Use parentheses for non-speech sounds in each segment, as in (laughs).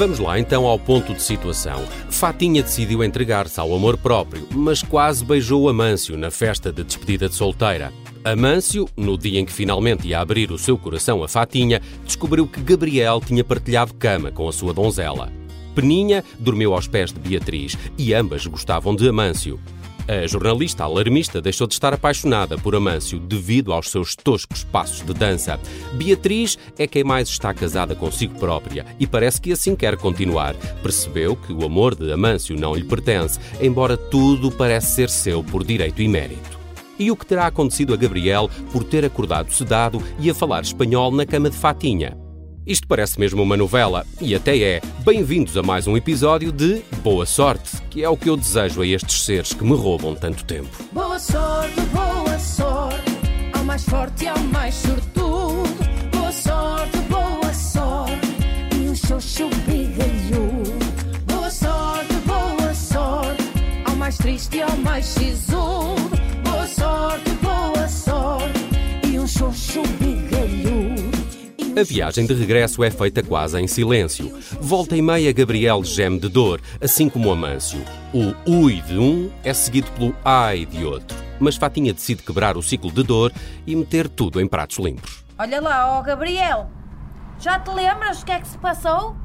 Vamos lá então ao ponto de situação. Fatinha decidiu entregar-se ao amor próprio, mas quase beijou Amâncio na festa de despedida de solteira. Amâncio, no dia em que finalmente ia abrir o seu coração a Fatinha, descobriu que Gabriel tinha partilhado cama com a sua donzela. Peninha dormiu aos pés de Beatriz e ambas gostavam de Amâncio. A jornalista alarmista deixou de estar apaixonada por Amâncio devido aos seus toscos passos de dança. Beatriz é quem mais está casada consigo própria e parece que assim quer continuar. Percebeu que o amor de Amâncio não lhe pertence, embora tudo parece ser seu por direito e mérito. E o que terá acontecido a Gabriel por ter acordado sedado e a falar espanhol na cama de Fatinha? Isto parece mesmo uma novela, e até é. Bem-vindos a mais um episódio de Boa Sorte, que é o que eu desejo a estes seres que me roubam tanto tempo. Boa sorte, boa sorte, ao mais forte e ao mais sortudo. Boa sorte, boa sorte, e um xoxo bigalhudo. Boa sorte, boa sorte, ao mais triste e ao mais sisudo. A viagem de regresso é feita quase em silêncio. Volta e meia, Gabriel geme de dor, assim como Amâncio. O ui de um é seguido pelo ai de outro. Mas Fatinha decide quebrar o ciclo de dor e meter tudo em pratos limpos. Olha lá, ó Gabriel, já te lembras o que é que se passou?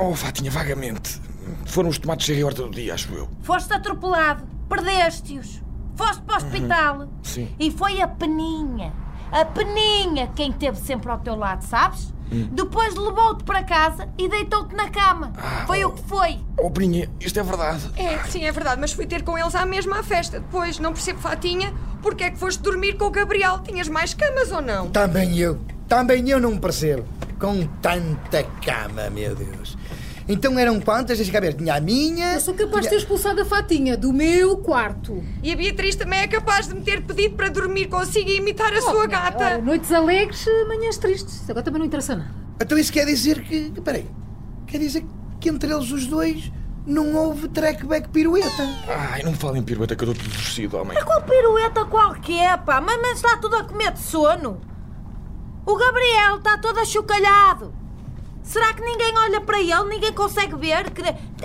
Oh, Fatinha, vagamente. Foram os tomates cheia horta do dia, acho eu. Foste atropelado, perdeste-os, foste para o hospital sim. e foi a Peninha, a Peninha quem esteve sempre ao teu lado, sabes? Depois levou-te para casa e deitou-te na cama. Foi o que foi. Oh, Peninha, isto é verdade. É, sim, é verdade, mas fui ter com eles à mesma festa. Depois, não percebo, Fatinha, porque é que foste dormir com o Gabriel? Tinhas mais camas ou não? Também eu. Também eu não me percebo. Com tanta cama, meu Deus. Então eram quantas? Deixa cá ver. Tinha a minha. Eu sou capaz de ter expulsado a Fatinha do meu quarto. E a Beatriz também é capaz de me ter pedido para dormir consigo e imitar a sua Ora, gata. noites alegres, manhãs tristes. Isso Agora também não interessa nada. Então isso quer dizer que. Peraí. Quer dizer que entre eles os dois não houve trackback pirueta. Ai, não me falem em pirueta que eu dou tudo torcido, homem. Com pirueta qualquer, pá, mas, mas está tudo a comer de sono. O Gabriel está todo achocalhado. Será que ninguém olha para ele, ninguém consegue ver? Que-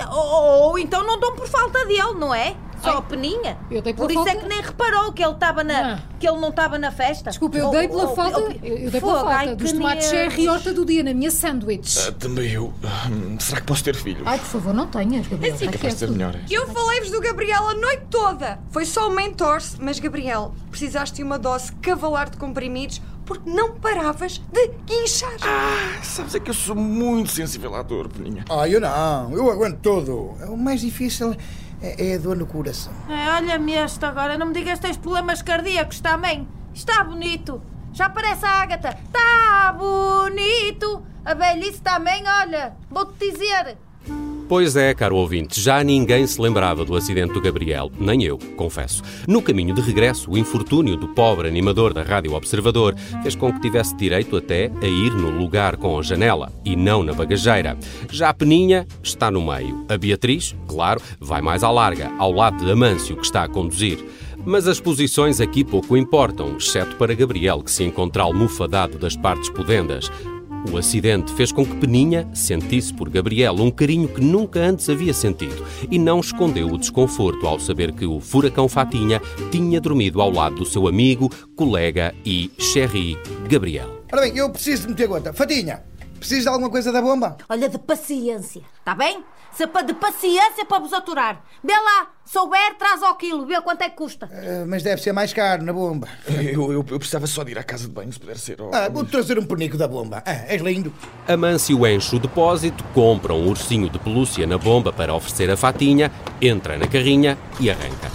Ou, ou então não dão por falta dele, não é? Só a peninha. eu dei pela Por isso é falta- que nem reparou que ele estava na. Ah. que ele não estava na festa. Desculpa, eu dei pela oh, falta. oh, Eu, eu dei pela fogo, ai, falta dos tomates cherry e horta do dia na minha sanduíche. Ah, também eu. Hum, será que posso ter filhos? Ai, por favor, não tenhas, Gabriel. Assim, Está Capaz de é? Eu falei-vos do Gabriel a noite toda. Foi só o mentor-se. Mas, Gabriel, precisaste de uma dose cavalar de comprimidos porque não paravas de guinchar. Ah, sabes é que eu sou muito sensível à dor, Peninha. Ah, eu não. Eu aguento tudo. O mais difícil é, é a dor no coração. É, Olha-me este agora, não me digas que tens problemas cardíacos também. Está bonito. Já parece a Ágata. Está bonito. A velhice também, olha. Vou-te dizer. Pois é, caro ouvinte, já ninguém se lembrava do acidente do Gabriel, nem eu, confesso. No caminho de regresso, o infortúnio do pobre animador da Rádio Observador fez com que tivesse direito até a ir no lugar com a janela e não na bagageira. Já a Peninha está no meio. A Beatriz, claro, vai mais à larga, ao lado de Amâncio, que está a conduzir. Mas as posições aqui pouco importam, exceto para Gabriel, que se encontra almofadado das partes pudendas. O acidente fez com que Peninha sentisse por Gabriel um carinho que nunca antes havia sentido e não escondeu o desconforto ao saber que o furacão Fatinha tinha dormido ao lado do seu amigo, colega e cherry Gabriel. Ora bem, eu preciso de meter gota. Fatinha, precisas de alguma coisa da bomba? Olha, de paciência. Está bem? De paciência para vos aturar. Vê lá. Souber, traz ao quilo. Vê quanto é que custa. Ah, mas deve ser mais caro na bomba. (laughs) Eu, eu, eu precisava só de ir à casa de banho, se puder ser. Oh, Ah, vou trazer um penico da bomba. Ah, és lindo. Amâncio enche o depósito, compra um ursinho de pelúcia na bomba para oferecer a Fatinha, entra na carrinha e arranca.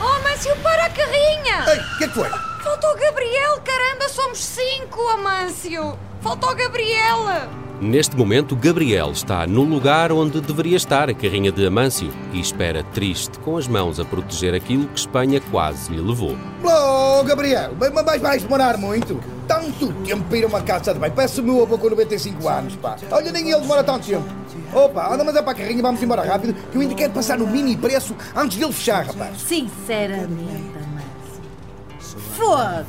Oh, Amâncio, para a carrinha! Ei, o que é que foi? Caramba, somos cinco, Amâncio! Faltou o Gabriel! Neste momento, Gabriel está no lugar onde deveria estar a carrinha de Amâncio e espera triste, com as mãos a proteger aquilo que Espanha quase lhe levou. Oh, Gabriel, mas vais demorar muito. Tanto tempo para ir a uma casa de banho. Parece o meu avô com 95 anos, pá. Olha, nem ele demora tanto tempo. Opa, anda, mas é para a carrinha, vamos embora rápido, que eu ainda quero passar no mini preço antes dele fechar, rapaz. Sinceramente. Fogo.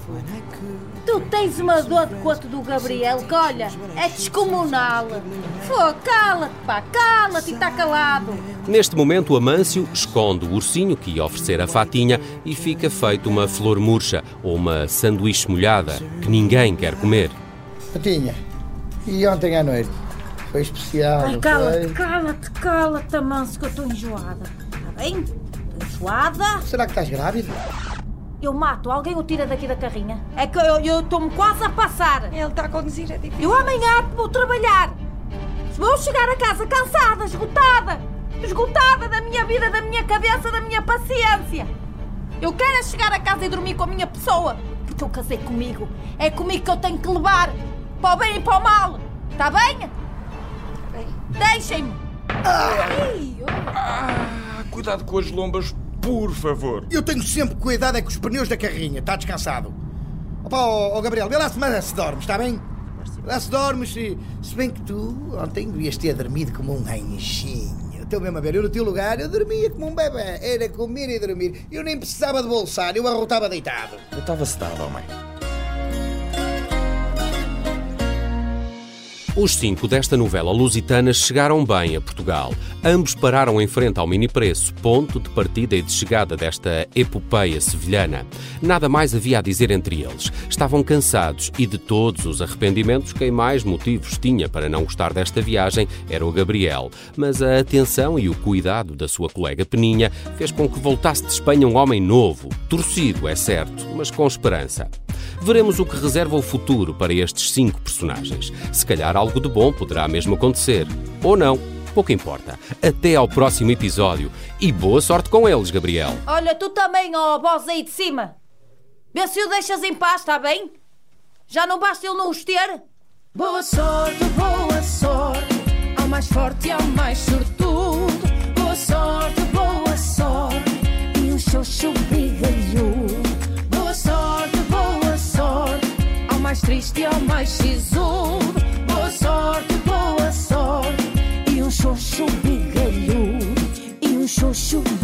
Tu tens uma dor de coto do Gabriel que, olha, é descomunal. Fô, cala-te, pá, cala-te e está calado. Neste momento, o Amâncio esconde o ursinho que ia oferecer a Fatinha e fica feito uma flor murcha ou uma sanduíche molhada que ninguém quer comer. Fatinha, e ontem à noite? Foi especial, Ai, cala-te, cala-te, cala-te, Amâncio, que eu estou enjoada. Está bem? Estou enjoada. Será que estás grávida? Eu mato, alguém o tira daqui da carrinha. É que eu estou-me quase a passar. Ele está a conduzir, é difícil. Eu amanhã vou trabalhar. Vou chegar a casa cansada, esgotada. Esgotada da minha vida, da minha cabeça, da minha paciência. Eu quero é chegar a casa e dormir com a minha pessoa. Porque eu casei comigo. É comigo que eu tenho que levar. Para o bem e para o mal. Está bem? Deixem-me. Ai, oh. Ah, cuidado com as lombas, por favor. Eu tenho sempre cuidado é com os pneus da carrinha, está descansado. Opa, ó, ó, Gabriel, vê lá se, mas se dormes, está bem? Lá se dormes, se, se bem que tu ontem devias ter dormido como um anjinho. Estou mesmo a ver, eu no teu lugar, eu dormia como um bebê. Era comer e dormir. Eu nem precisava de bolsar, eu arrotava deitado. Eu estava sedado, homem. Os cinco desta novela lusitana chegaram bem a Portugal. Ambos pararam em frente ao mini preço, ponto de partida e de chegada desta epopeia sevilhana. Nada mais havia a dizer entre eles. Estavam cansados e de todos os arrependimentos, quem mais motivos tinha para não gostar desta viagem era o Gabriel. Mas a atenção e o cuidado da sua colega Peninha fez com que voltasse de Espanha um homem novo, torcido, é certo, mas com esperança. Veremos o que reserva o futuro para estes cinco personagens. Se calhar algo de bom poderá mesmo acontecer. Ou não, pouco importa. Até ao próximo episódio. E boa sorte com eles, Gabriel. Olha, tu também, ó, voz aí de cima. Vê se o deixas em paz, está bem? Já não basta ele não os ter? Boa sorte, boa shoot.